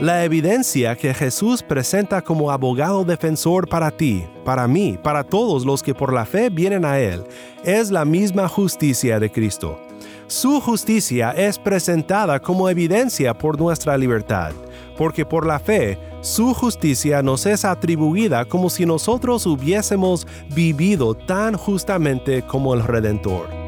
La evidencia que Jesús presenta como abogado defensor para ti, para mí, para todos los que por la fe vienen a Él, es la misma justicia de Cristo. Su justicia es presentada como evidencia por nuestra libertad, porque por la fe su justicia nos es atribuida como si nosotros hubiésemos vivido tan justamente como el Redentor.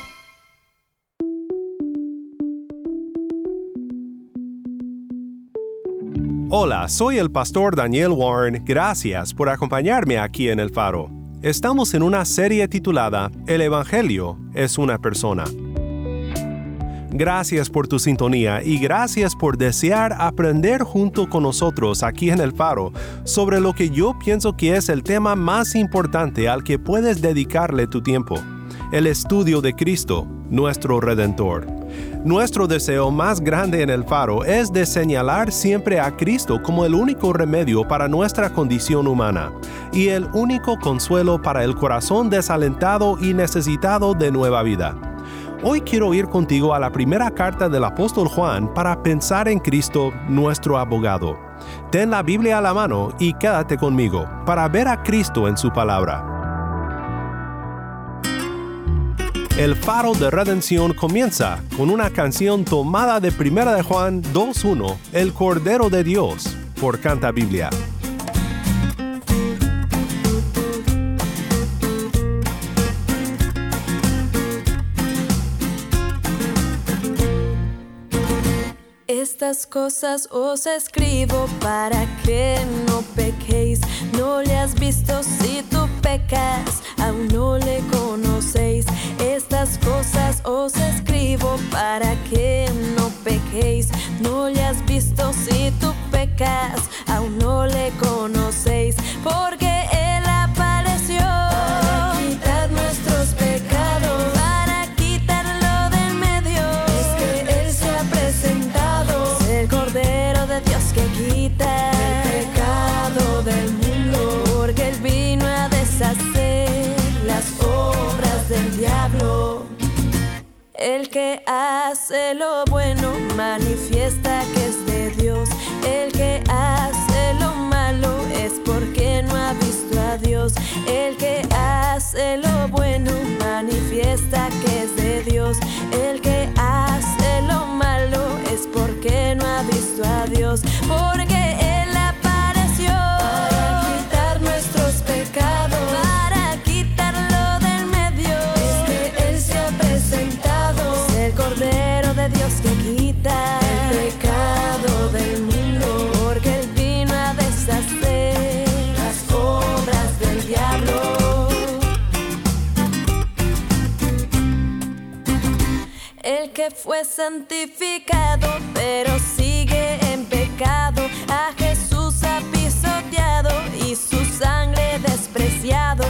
Hola, soy el pastor Daniel Warren. Gracias por acompañarme aquí en El Faro. Estamos en una serie titulada El Evangelio es una persona. Gracias por tu sintonía y gracias por desear aprender junto con nosotros aquí en El Faro sobre lo que yo pienso que es el tema más importante al que puedes dedicarle tu tiempo, el estudio de Cristo, nuestro Redentor. Nuestro deseo más grande en el faro es de señalar siempre a Cristo como el único remedio para nuestra condición humana y el único consuelo para el corazón desalentado y necesitado de nueva vida. Hoy quiero ir contigo a la primera carta del apóstol Juan para pensar en Cristo, nuestro abogado. Ten la Biblia a la mano y quédate conmigo para ver a Cristo en su palabra. El faro de redención comienza con una canción tomada de 1 de Juan 2.1, El Cordero de Dios, por Canta Biblia. Estas cosas os escribo para que no pequéis. No le has visto si tú pecas, aún no le conocéis. Estas cosas os escribo para que no pequéis. No le has visto si tú pecas, fue santificado, pero sigue en pecado. A Jesús ha pisoteado y su sangre despreciado.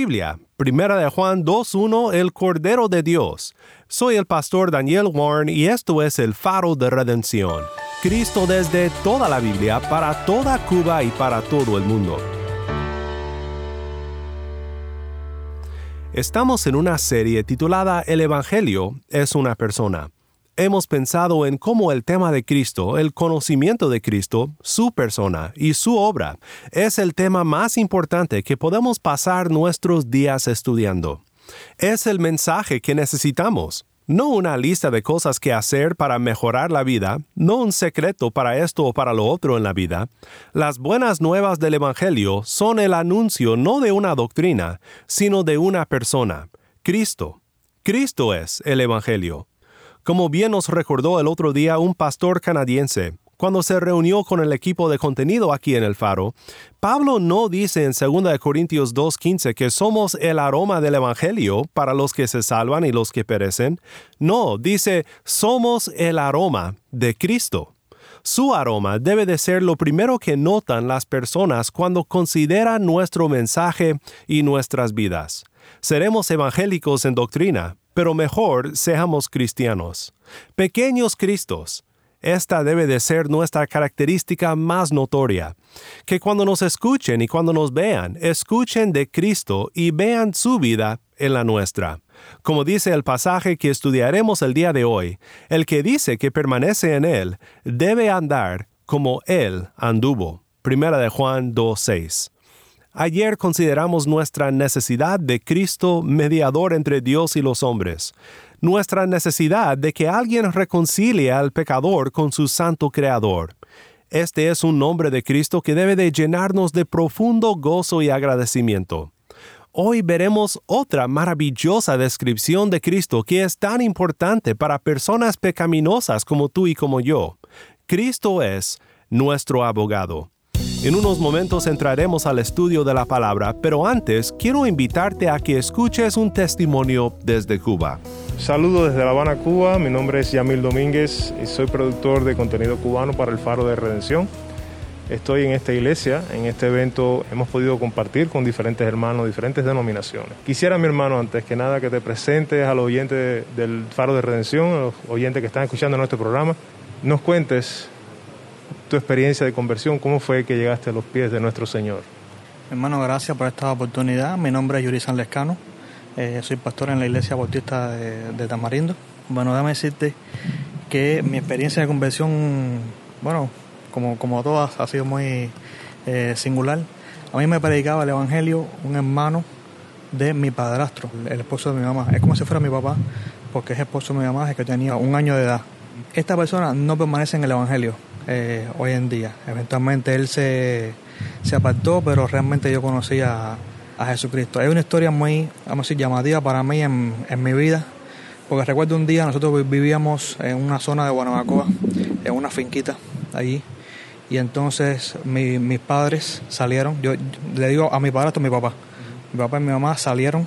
Biblia, Primera de Juan 2.1, el Cordero de Dios. Soy el pastor Daniel Warren y esto es el faro de redención. Cristo desde toda la Biblia, para toda Cuba y para todo el mundo. Estamos en una serie titulada El Evangelio es una persona hemos pensado en cómo el tema de Cristo, el conocimiento de Cristo, su persona y su obra, es el tema más importante que podemos pasar nuestros días estudiando. Es el mensaje que necesitamos, no una lista de cosas que hacer para mejorar la vida, no un secreto para esto o para lo otro en la vida. Las buenas nuevas del Evangelio son el anuncio no de una doctrina, sino de una persona, Cristo. Cristo es el Evangelio. Como bien nos recordó el otro día un pastor canadiense, cuando se reunió con el equipo de contenido aquí en el Faro, Pablo no dice en 2 Corintios 2.15 que somos el aroma del Evangelio para los que se salvan y los que perecen. No, dice somos el aroma de Cristo. Su aroma debe de ser lo primero que notan las personas cuando consideran nuestro mensaje y nuestras vidas. Seremos evangélicos en doctrina, pero mejor seamos cristianos. Pequeños Cristos. Esta debe de ser nuestra característica más notoria. Que cuando nos escuchen y cuando nos vean, escuchen de Cristo y vean su vida en la nuestra. Como dice el pasaje que estudiaremos el día de hoy, el que dice que permanece en Él debe andar como Él anduvo. Primera de Juan 2.6. Ayer consideramos nuestra necesidad de Cristo mediador entre Dios y los hombres, nuestra necesidad de que alguien reconcilie al pecador con su santo Creador. Este es un nombre de Cristo que debe de llenarnos de profundo gozo y agradecimiento. Hoy veremos otra maravillosa descripción de Cristo que es tan importante para personas pecaminosas como tú y como yo. Cristo es nuestro abogado. En unos momentos entraremos al estudio de la palabra, pero antes quiero invitarte a que escuches un testimonio desde Cuba. Saludos desde La Habana, Cuba. Mi nombre es Yamil Domínguez y soy productor de contenido cubano para el Faro de Redención. Estoy en esta iglesia, en este evento hemos podido compartir con diferentes hermanos, diferentes denominaciones. Quisiera, mi hermano, antes que nada, que te presentes a los oyentes del Faro de Redención, a los oyentes que están escuchando nuestro programa, nos cuentes tu experiencia de conversión, cómo fue que llegaste a los pies de nuestro Señor. Hermano, gracias por esta oportunidad. Mi nombre es Yuri San Lescano, eh, soy pastor en la iglesia bautista de, Tamarindo. Bueno, déjame decirte que mi experiencia de conversión, bueno, como, como todas, ha sido muy eh, singular. A mí me predicaba el Evangelio un hermano de mi padrastro, el esposo de mi mamá. Es como si fuera mi papá, porque es esposo de mi mamá, es que tenía un año de edad. Esta persona no permanece en el Evangelio, eh, hoy en día. Eventualmente él se, se apartó, pero realmente yo conocí a, Jesucristo. Hay una historia muy, vamos a decir, llamativa para mí en, mi vida, porque recuerdo un día nosotros vivíamos en una zona de Guanabacoa, en una finquita allí, y entonces mis padres salieron, yo, le digo a mi padre, hasta mi papá, mi papá y mi mamá salieron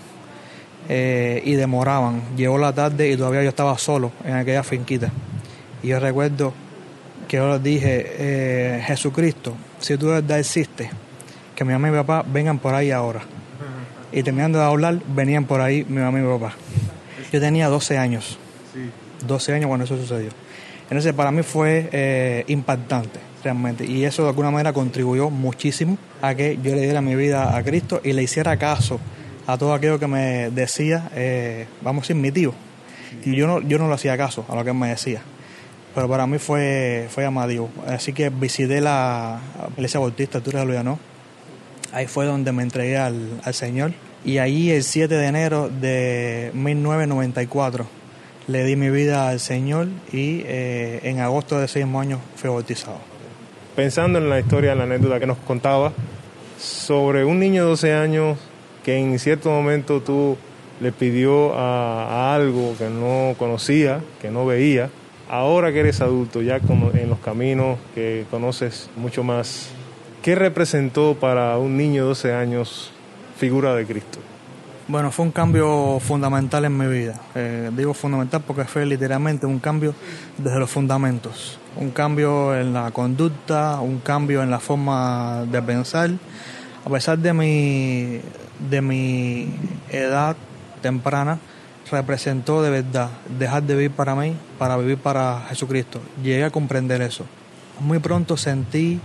eh, y demoraban. Llegó la tarde y todavía yo estaba solo en aquella finquita. Y yo recuerdo que yo les dije, eh, Jesucristo, si tú de verdad existes, que mi mamá y mi papá vengan por ahí ahora. Y terminando de hablar, venían por ahí mi mamá y mi papá. Yo tenía 12 años. 12 años cuando eso sucedió. Entonces para mí fue eh, impactante realmente. Y eso de alguna manera contribuyó muchísimo a que yo le diera mi vida a Cristo y le hiciera caso a todo aquello que me decía, eh, vamos a decir, mi tío. Y yo no, yo no le hacía caso a lo que él me decía pero para mí fue, fue. Así que visité la iglesia bautista de ¿no? Ahí fue donde me entregué al, al Señor. Y ahí el 7 de enero de 1994 le di mi vida al Señor y eh, en agosto de ese mismo año fui bautizado. Pensando en la historia, en la anécdota que nos contaba sobre un niño de 12 años que en cierto momento tú le pidió a algo que no conocía, que no veía, ahora que eres adulto, ya en los caminos que conoces mucho más, ¿qué representó para un niño de 12 años figura de Cristo? Bueno, fue un cambio fundamental en mi vida. Eh, digo fundamental porque fue literalmente un cambio desde los fundamentos. Un cambio en la conducta, un cambio en la forma de pensar, A pesar de mi, de mi edad temprana, representó de verdad dejar de vivir para mí para vivir para Jesucristo. Llegué a comprender eso. Muy pronto sentí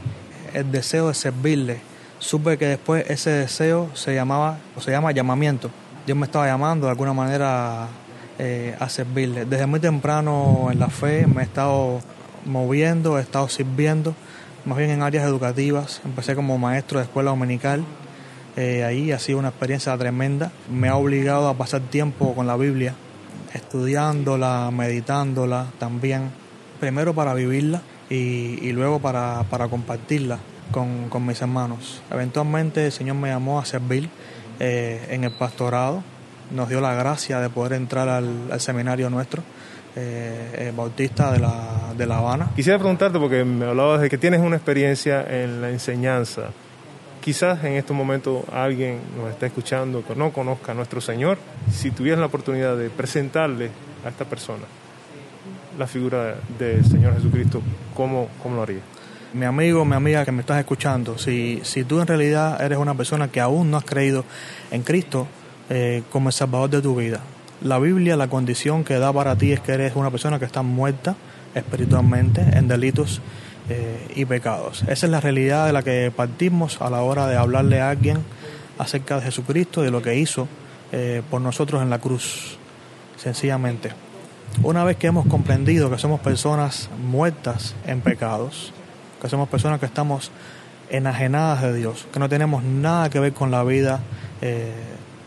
el deseo de servirle. Supe que después ese deseo se llamaba o se llama llamamiento. Dios me estaba llamando de alguna manera eh, a servirle. Desde muy temprano en la fe me he estado moviendo, he estado sirviendo, más bien en áreas educativas. Empecé como maestro de escuela dominical. Eh, ahí ha sido una experiencia tremenda. Me ha obligado a pasar tiempo con la Biblia, estudiándola, meditándola también. Primero para vivirla y, luego para, compartirla con, con, mis hermanos. Eventualmente el Señor me llamó a servir eh, en el pastorado. Nos dio la gracia de poder entrar al, seminario nuestro. Eh, bautista de la, de la Habana. Quisiera preguntarte, porque me hablabas de que tienes una experiencia en la enseñanza. Quizás en este momento alguien nos está escuchando que no conozca a nuestro Señor. Si tuvieras la oportunidad de presentarle a esta persona la figura del Señor Jesucristo, ¿cómo, cómo lo harías? mi amigo, mi amiga que me estás escuchando, si, si tú en realidad eres una persona que aún no has creído en Cristo eh, como el Salvador de tu vida, la Biblia, la condición que da para ti es que eres una persona que está muerta espiritualmente en delitos y pecados. Esa es la realidad de la que partimos a la hora de hablarle a alguien acerca de Jesucristo y de lo que hizo eh, por nosotros en la cruz, sencillamente. Una vez que hemos comprendido que somos personas muertas en pecados, que somos personas que estamos enajenadas de Dios, que no tenemos nada que ver con la vida eh,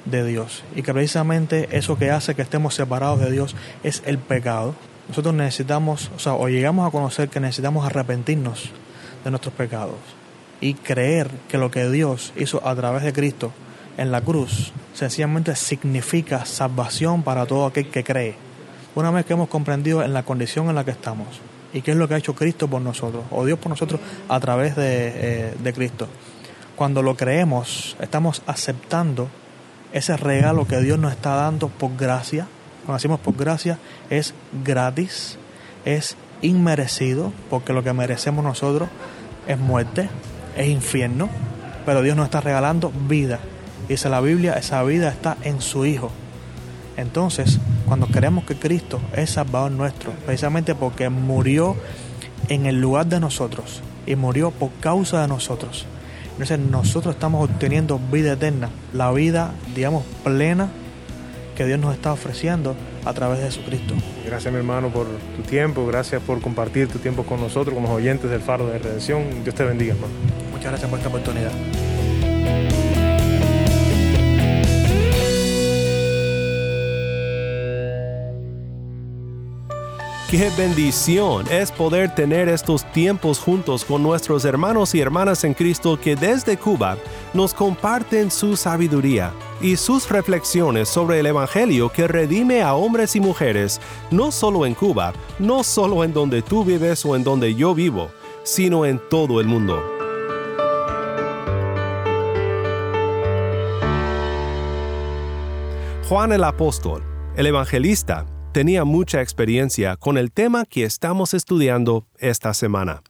de Dios y que precisamente eso que hace que estemos separados de Dios es el pecado. Nosotros necesitamos, o sea, o llegamos a conocer que necesitamos arrepentirnos de nuestros pecados y creer que lo que Dios hizo a través de Cristo en la cruz sencillamente significa salvación para todo aquel que cree. Una vez que hemos comprendido en la condición en la que estamos, y qué es lo que ha hecho Cristo por nosotros, o Dios por nosotros a través de, eh, Cristo. Cuando lo creemos, estamos aceptando ese regalo que Dios nos está dando por gracia. Cuando decimos por gracia, es gratis, es inmerecido, porque lo que merecemos nosotros es muerte, es infierno, pero Dios nos está regalando vida. Dice la Biblia, esa vida está en su Hijo. Entonces, cuando creemos que Cristo es Salvador nuestro, precisamente porque murió en el lugar de nosotros y murió por causa de nosotros, entonces nosotros estamos obteniendo vida eterna, la vida, digamos, plena que Dios nos está ofreciendo a través de Jesucristo. Gracias mi hermano por tu tiempo, gracias por compartir tu tiempo con nosotros como oyentes del Faro de Redención. Dios te bendiga hermano. Muchas gracias por esta oportunidad. Qué bendición es poder tener estos tiempos juntos con nuestros hermanos y hermanas en Cristo que desde Cuba nos comparten su sabiduría y sus reflexiones sobre el Evangelio que redime a hombres y mujeres, no solo en Cuba, no solo en donde tú vives o en donde yo vivo, sino en todo el mundo. Juan el Apóstol, el evangelista, tenía mucha experiencia con el tema que estamos estudiando esta semana.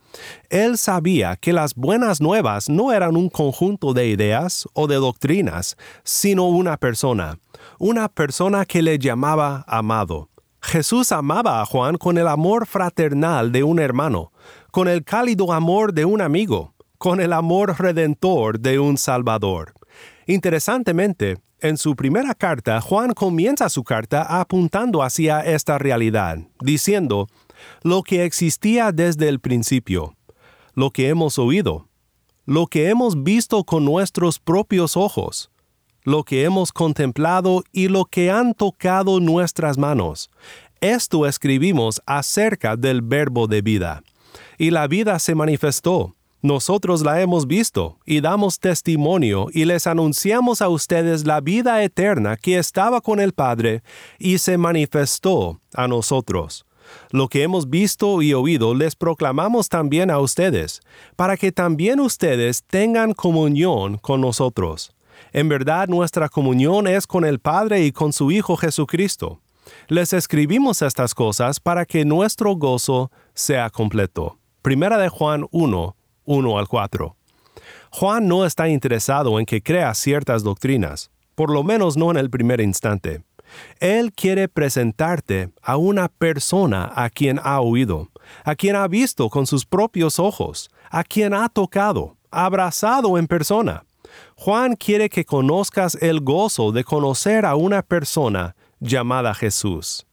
Él sabía que las buenas nuevas no eran un conjunto de ideas o de doctrinas, sino una persona, una persona que le llamaba amado. Jesús amaba a Juan con el amor fraternal de un hermano, con el cálido amor de un amigo, con el amor redentor de un Salvador. Interesantemente, en su primera carta, Juan comienza su carta apuntando hacia esta realidad, diciendo, lo que existía desde el principio, lo que hemos oído, lo que hemos visto con nuestros propios ojos, lo que hemos contemplado y lo que han tocado nuestras manos. Esto escribimos acerca del verbo de vida. Y la vida se manifestó nosotros la hemos visto y damos testimonio y les anunciamos a ustedes la vida eterna que estaba con el Padre y se manifestó a nosotros. Lo que hemos visto y oído les proclamamos también a ustedes, para que también ustedes tengan comunión con nosotros. En verdad nuestra comunión es con el Padre y con su Hijo Jesucristo. Les escribimos estas cosas para que nuestro gozo sea completo. Primera de Juan 1, 1 al 4. Juan no está interesado en que creas ciertas doctrinas, por lo menos no en el primer instante. Él quiere presentarte a una persona a quien ha oído, a quien ha visto con sus propios ojos, a quien ha tocado, abrazado en persona. Juan quiere que conozcas el gozo de conocer a una persona llamada Jesús.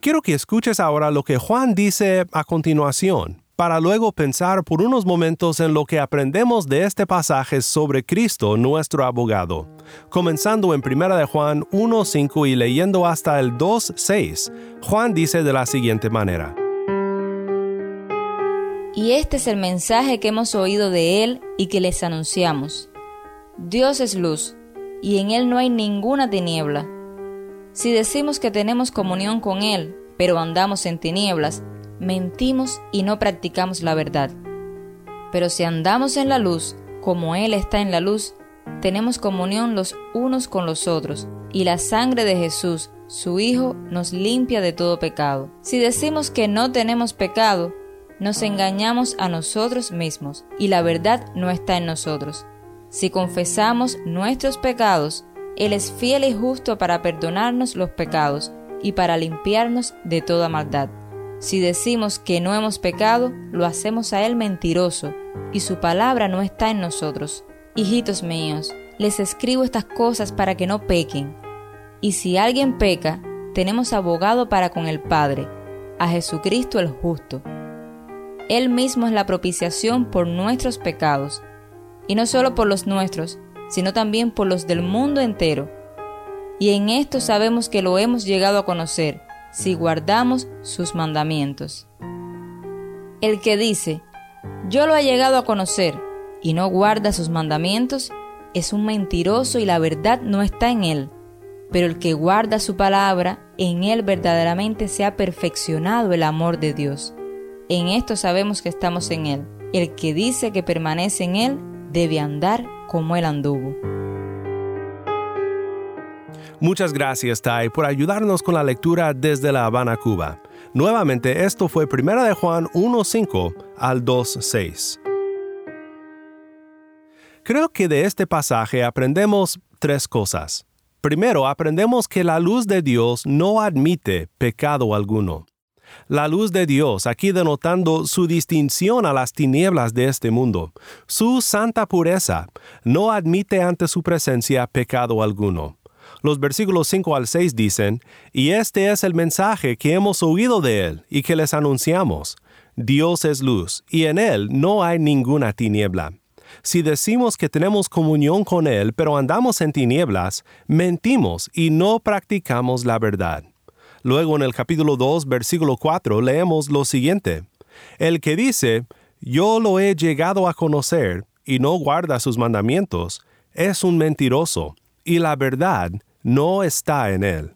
Quiero que escuches ahora lo que Juan dice a continuación, para luego pensar por unos momentos en lo que aprendemos de este pasaje sobre Cristo, nuestro abogado. Comenzando en 1 de Juan 1.5 y leyendo hasta el 2.6, Juan dice de la siguiente manera. Y este es el mensaje que hemos oído de Él y que les anunciamos. Dios es luz, y en Él no hay ninguna tiniebla. Si decimos que tenemos comunión con Él, pero andamos en tinieblas, mentimos y no practicamos la verdad. Pero si andamos en la luz, como Él está en la luz, tenemos comunión los unos con los otros, y la sangre de Jesús, su Hijo, nos limpia de todo pecado. Si decimos que no tenemos pecado, nos engañamos a nosotros mismos, y la verdad no está en nosotros. Si confesamos nuestros pecados, Él es fiel y justo para perdonarnos los pecados y para limpiarnos de toda maldad. Si decimos que no hemos pecado, lo hacemos a Él mentiroso, y su palabra no está en nosotros. Hijitos míos, les escribo estas cosas para que no pequen. Y si alguien peca, tenemos abogado para con el Padre, a Jesucristo el justo. Él mismo es la propiciación por nuestros pecados, y no solo por los nuestros, sino también por los del mundo entero. Y en esto sabemos que lo hemos llegado a conocer, si guardamos sus mandamientos. El que dice, yo lo he llegado a conocer, y no guarda sus mandamientos, es un mentiroso y la verdad no está en él. Pero el que guarda su palabra, en él verdaderamente se ha perfeccionado el amor de Dios. En esto sabemos que estamos en él. El que dice que permanece en él, debe andar como él anduvo. Muchas gracias, Tai, por ayudarnos con la lectura desde La Habana, Cuba. Nuevamente, esto fue 1 de Juan 1.5 al 2.6. Creo que de este pasaje aprendemos tres cosas. Primero, aprendemos que la luz de Dios no admite pecado alguno. La luz de Dios, aquí denotando su distinción a las tinieblas de este mundo, su santa pureza, no admite ante su presencia pecado alguno. Los versículos 5 al 6 dicen, Y este es el mensaje que hemos oído de Él y que les anunciamos. Dios es luz, y en Él no hay ninguna tiniebla. Si decimos que tenemos comunión con Él, pero andamos en tinieblas, mentimos y no practicamos la verdad. Luego en el capítulo 2, versículo 4, leemos lo siguiente. El que dice, yo lo he llegado a conocer, y no guarda sus mandamientos, es un mentiroso, y la verdad no está en él.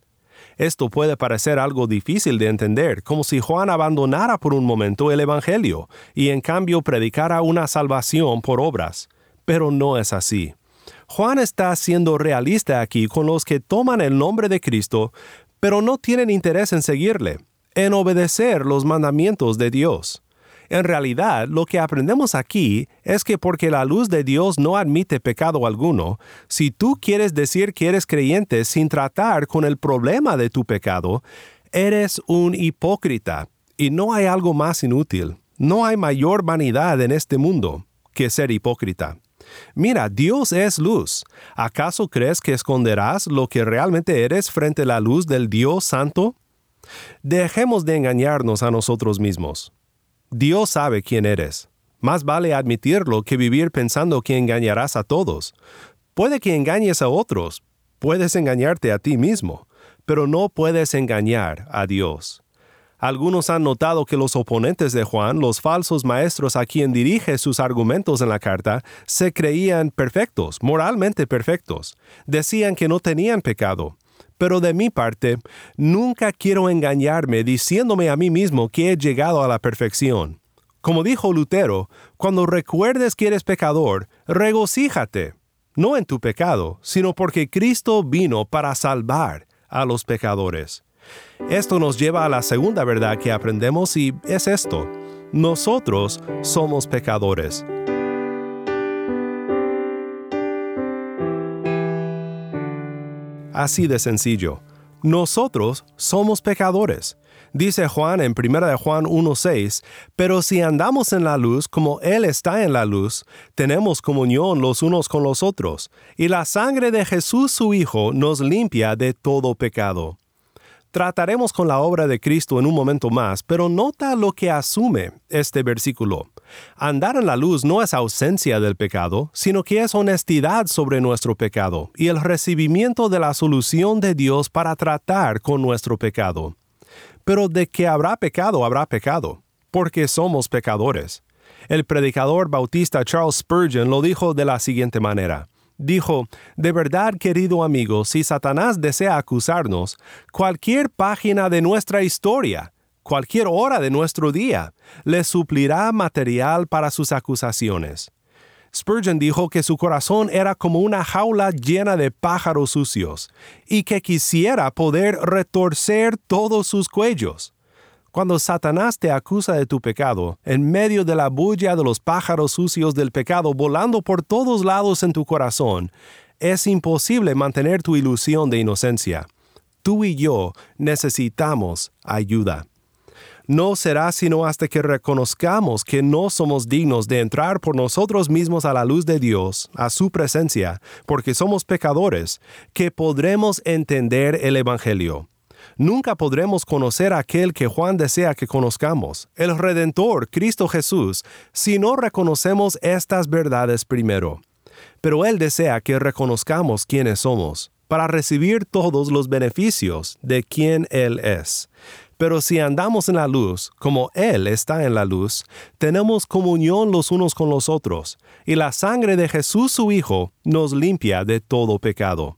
Esto puede parecer algo difícil de entender, como si Juan abandonara por un momento el Evangelio y en cambio predicara una salvación por obras. Pero no es así. Juan está siendo realista aquí con los que toman el nombre de Cristo, pero no tienen interés en seguirle, en obedecer los mandamientos de Dios. En realidad, lo que aprendemos aquí es que porque la luz de Dios no admite pecado alguno, si tú quieres decir que eres creyente sin tratar con el problema de tu pecado, eres un hipócrita y no hay algo más inútil, no hay mayor vanidad en este mundo que ser hipócrita. Mira, Dios es luz. ¿Acaso crees que esconderás lo que realmente eres frente a la luz del Dios Santo? Dejemos de engañarnos a nosotros mismos. Dios sabe quién eres. Más vale admitirlo que vivir pensando que engañarás a todos. Puede que engañes a otros, puedes engañarte a ti mismo, pero no puedes engañar a Dios. Algunos han notado que los oponentes de Juan, los falsos maestros a quien dirige sus argumentos en la carta, se creían perfectos, moralmente perfectos. Decían que no tenían pecado, pero de mi parte, nunca quiero engañarme diciéndome a mí mismo que he llegado a la perfección. Como dijo Lutero, cuando recuerdes que eres pecador, regocíjate, no en tu pecado, sino porque Cristo vino para salvar a los pecadores. Esto nos lleva a la segunda verdad que aprendemos y es esto. Nosotros somos pecadores. Así de sencillo. Nosotros somos pecadores. Dice Juan en 1 de Juan 1.6, pero si andamos en la luz como Él está en la luz, tenemos comunión los unos con los otros, y la sangre de Jesús su Hijo nos limpia de todo pecado. Trataremos con la obra de Cristo en un momento más, pero nota lo que asume este versículo. Andar en la luz no es ausencia del pecado, sino que es honestidad sobre nuestro pecado y el recibimiento de la solución de Dios para tratar con nuestro pecado. Pero de que habrá pecado, habrá pecado, porque somos pecadores. El predicador bautista Charles Spurgeon lo dijo de la siguiente manera. Dijo, de verdad querido amigo, si Satanás desea acusarnos, cualquier página de nuestra historia, cualquier hora de nuestro día, le suplirá material para sus acusaciones. Spurgeon dijo que su corazón era como una jaula llena de pájaros sucios y que quisiera poder retorcer todos sus cuellos. Cuando Satanás te acusa de tu pecado, en medio de la bulla de los pájaros sucios del pecado volando por todos lados en tu corazón, es imposible mantener tu ilusión de inocencia. Tú y yo necesitamos ayuda. No será sino hasta que reconozcamos que no somos dignos de entrar por nosotros mismos a la luz de Dios, a su presencia, porque somos pecadores, que podremos entender el Evangelio nunca podremos conocer a aquel que Juan desea que conozcamos, el Redentor, Cristo Jesús, si no reconocemos estas verdades primero. Pero Él desea que reconozcamos quiénes somos, para recibir todos los beneficios de quien Él es. Pero si andamos en la luz, como Él está en la luz, tenemos comunión los unos con los otros, y la sangre de Jesús su Hijo nos limpia de todo pecado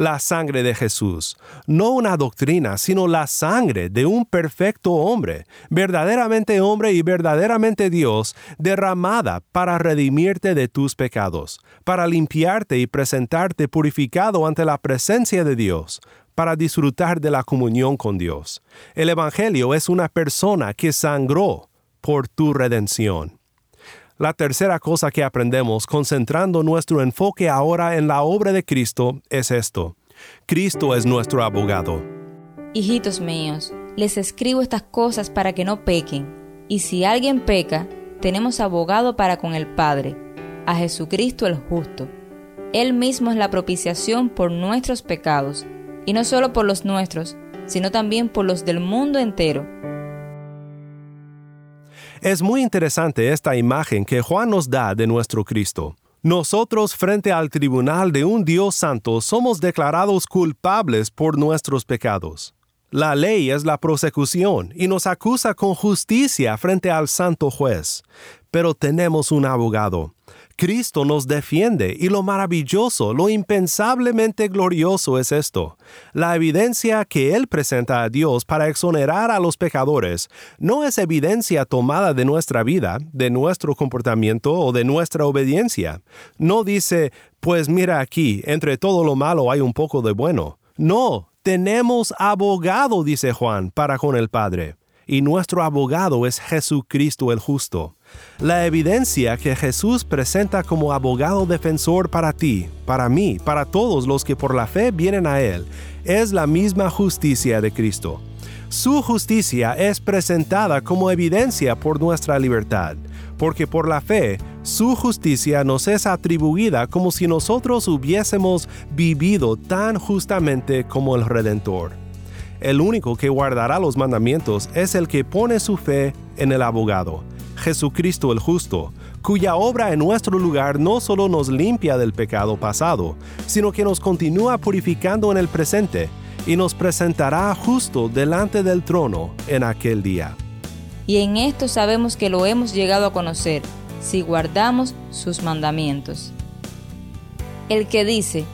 la sangre de Jesús, no una doctrina, sino la sangre de un perfecto hombre, verdaderamente hombre y verdaderamente Dios, derramada para redimirte de tus pecados, para limpiarte y presentarte purificado ante la presencia de Dios, para disfrutar de la comunión con Dios. El Evangelio es una persona que sangró por tu redención. La tercera cosa que aprendemos concentrando nuestro enfoque ahora en la obra de Cristo es esto. Cristo es nuestro abogado. Hijitos míos, les escribo estas cosas para que no pequen. Y si alguien peca, tenemos abogado para con el Padre, a Jesucristo el justo. Él mismo es la propiciación por nuestros pecados, y no solo por los nuestros, sino también por los del mundo entero es muy interesante esta imagen que Juan nos da de nuestro Cristo. Nosotros frente al tribunal de un Dios santo somos declarados culpables por nuestros pecados. La ley es la prosecución y nos acusa con justicia frente al santo juez. Pero tenemos un abogado, Cristo nos defiende y lo maravilloso, lo impensablemente glorioso es esto. La evidencia que Él presenta a Dios para exonerar a los pecadores no es evidencia tomada de nuestra vida, de nuestro comportamiento o de nuestra obediencia. No dice, pues mira aquí, entre todo lo malo hay un poco de bueno. No, tenemos abogado, dice Juan, para con el Padre. Y nuestro abogado es Jesucristo el justo. La evidencia que Jesús presenta como abogado defensor para ti, para mí, para todos los que por la fe vienen a Él, es la misma justicia de Cristo. Su justicia es presentada como evidencia por nuestra libertad, porque por la fe su justicia nos es atribuida como si nosotros hubiésemos vivido tan justamente como el Redentor. El único que guardará los mandamientos es el que pone su fe en el abogado Jesucristo el justo, cuya obra en nuestro lugar no solo nos limpia del pecado pasado, sino que nos continúa purificando en el presente y nos presentará justo delante del trono en aquel día. Y en esto sabemos que lo hemos llegado a conocer, si guardamos sus mandamientos. El que dice,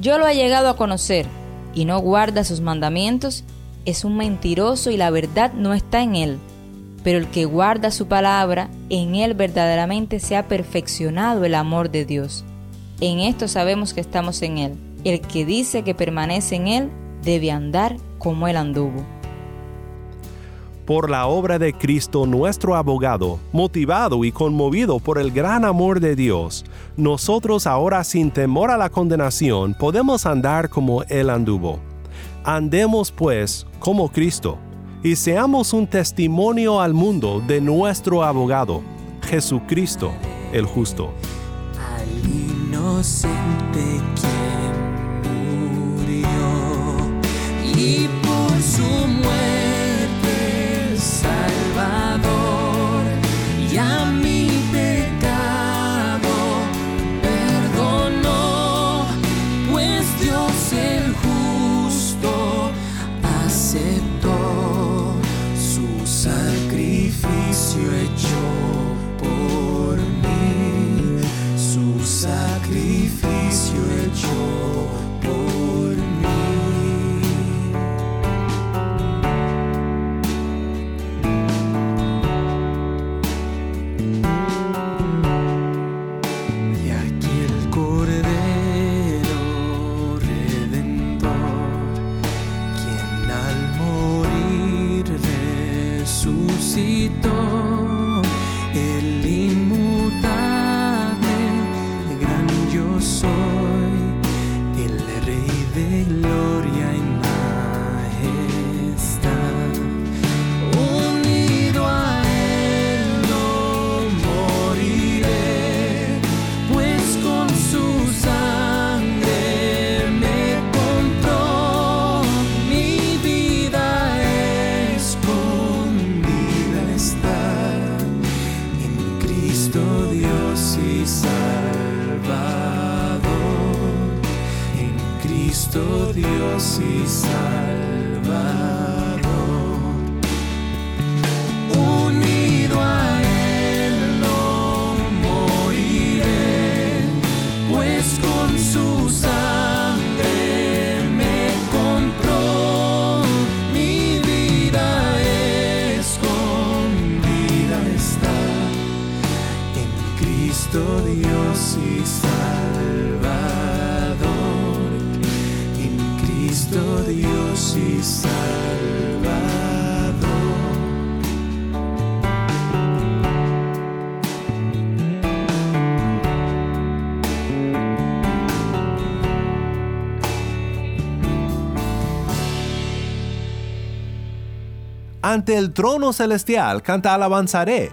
yo lo he llegado a conocer, y no guarda sus mandamientos, es un mentiroso y la verdad no está en él pero el que guarda su palabra, en él verdaderamente se ha perfeccionado el amor de Dios. En esto sabemos que estamos en él. El que dice que permanece en él debe andar como él anduvo. Por la obra de Cristo nuestro abogado, motivado y conmovido por el gran amor de Dios, nosotros ahora sin temor a la condenación podemos andar como Él anduvo. Andemos pues como Cristo, y seamos un testimonio al mundo de nuestro abogado, Jesucristo el justo. Yo Cristo Dios y Salvador. En Cristo Dios y Salvador. Ante el trono celestial canta alabanzaré.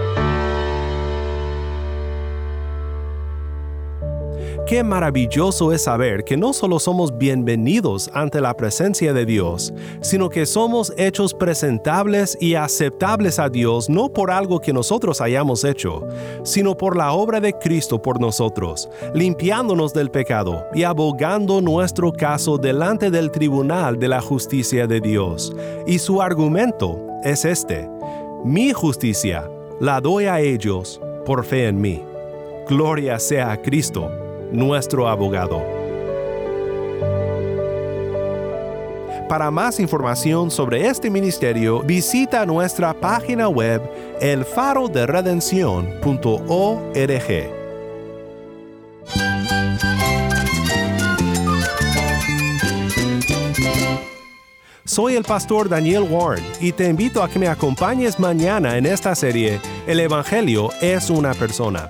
Qué maravilloso es saber que no solo somos bienvenidos ante la presencia de Dios, sino que somos hechos presentables y aceptables a Dios no por algo que nosotros hayamos hecho, sino por la obra de Cristo por nosotros, limpiándonos del pecado y abogando nuestro caso delante del tribunal de la justicia de Dios. Y su argumento es este, mi justicia la doy a ellos por fe en mí. Gloria sea a Cristo nuestro abogado. Para más información sobre este ministerio, visita nuestra página web elfaroderedención.org. Soy el pastor Daniel Warren y te invito a que me acompañes mañana en esta serie El Evangelio es una persona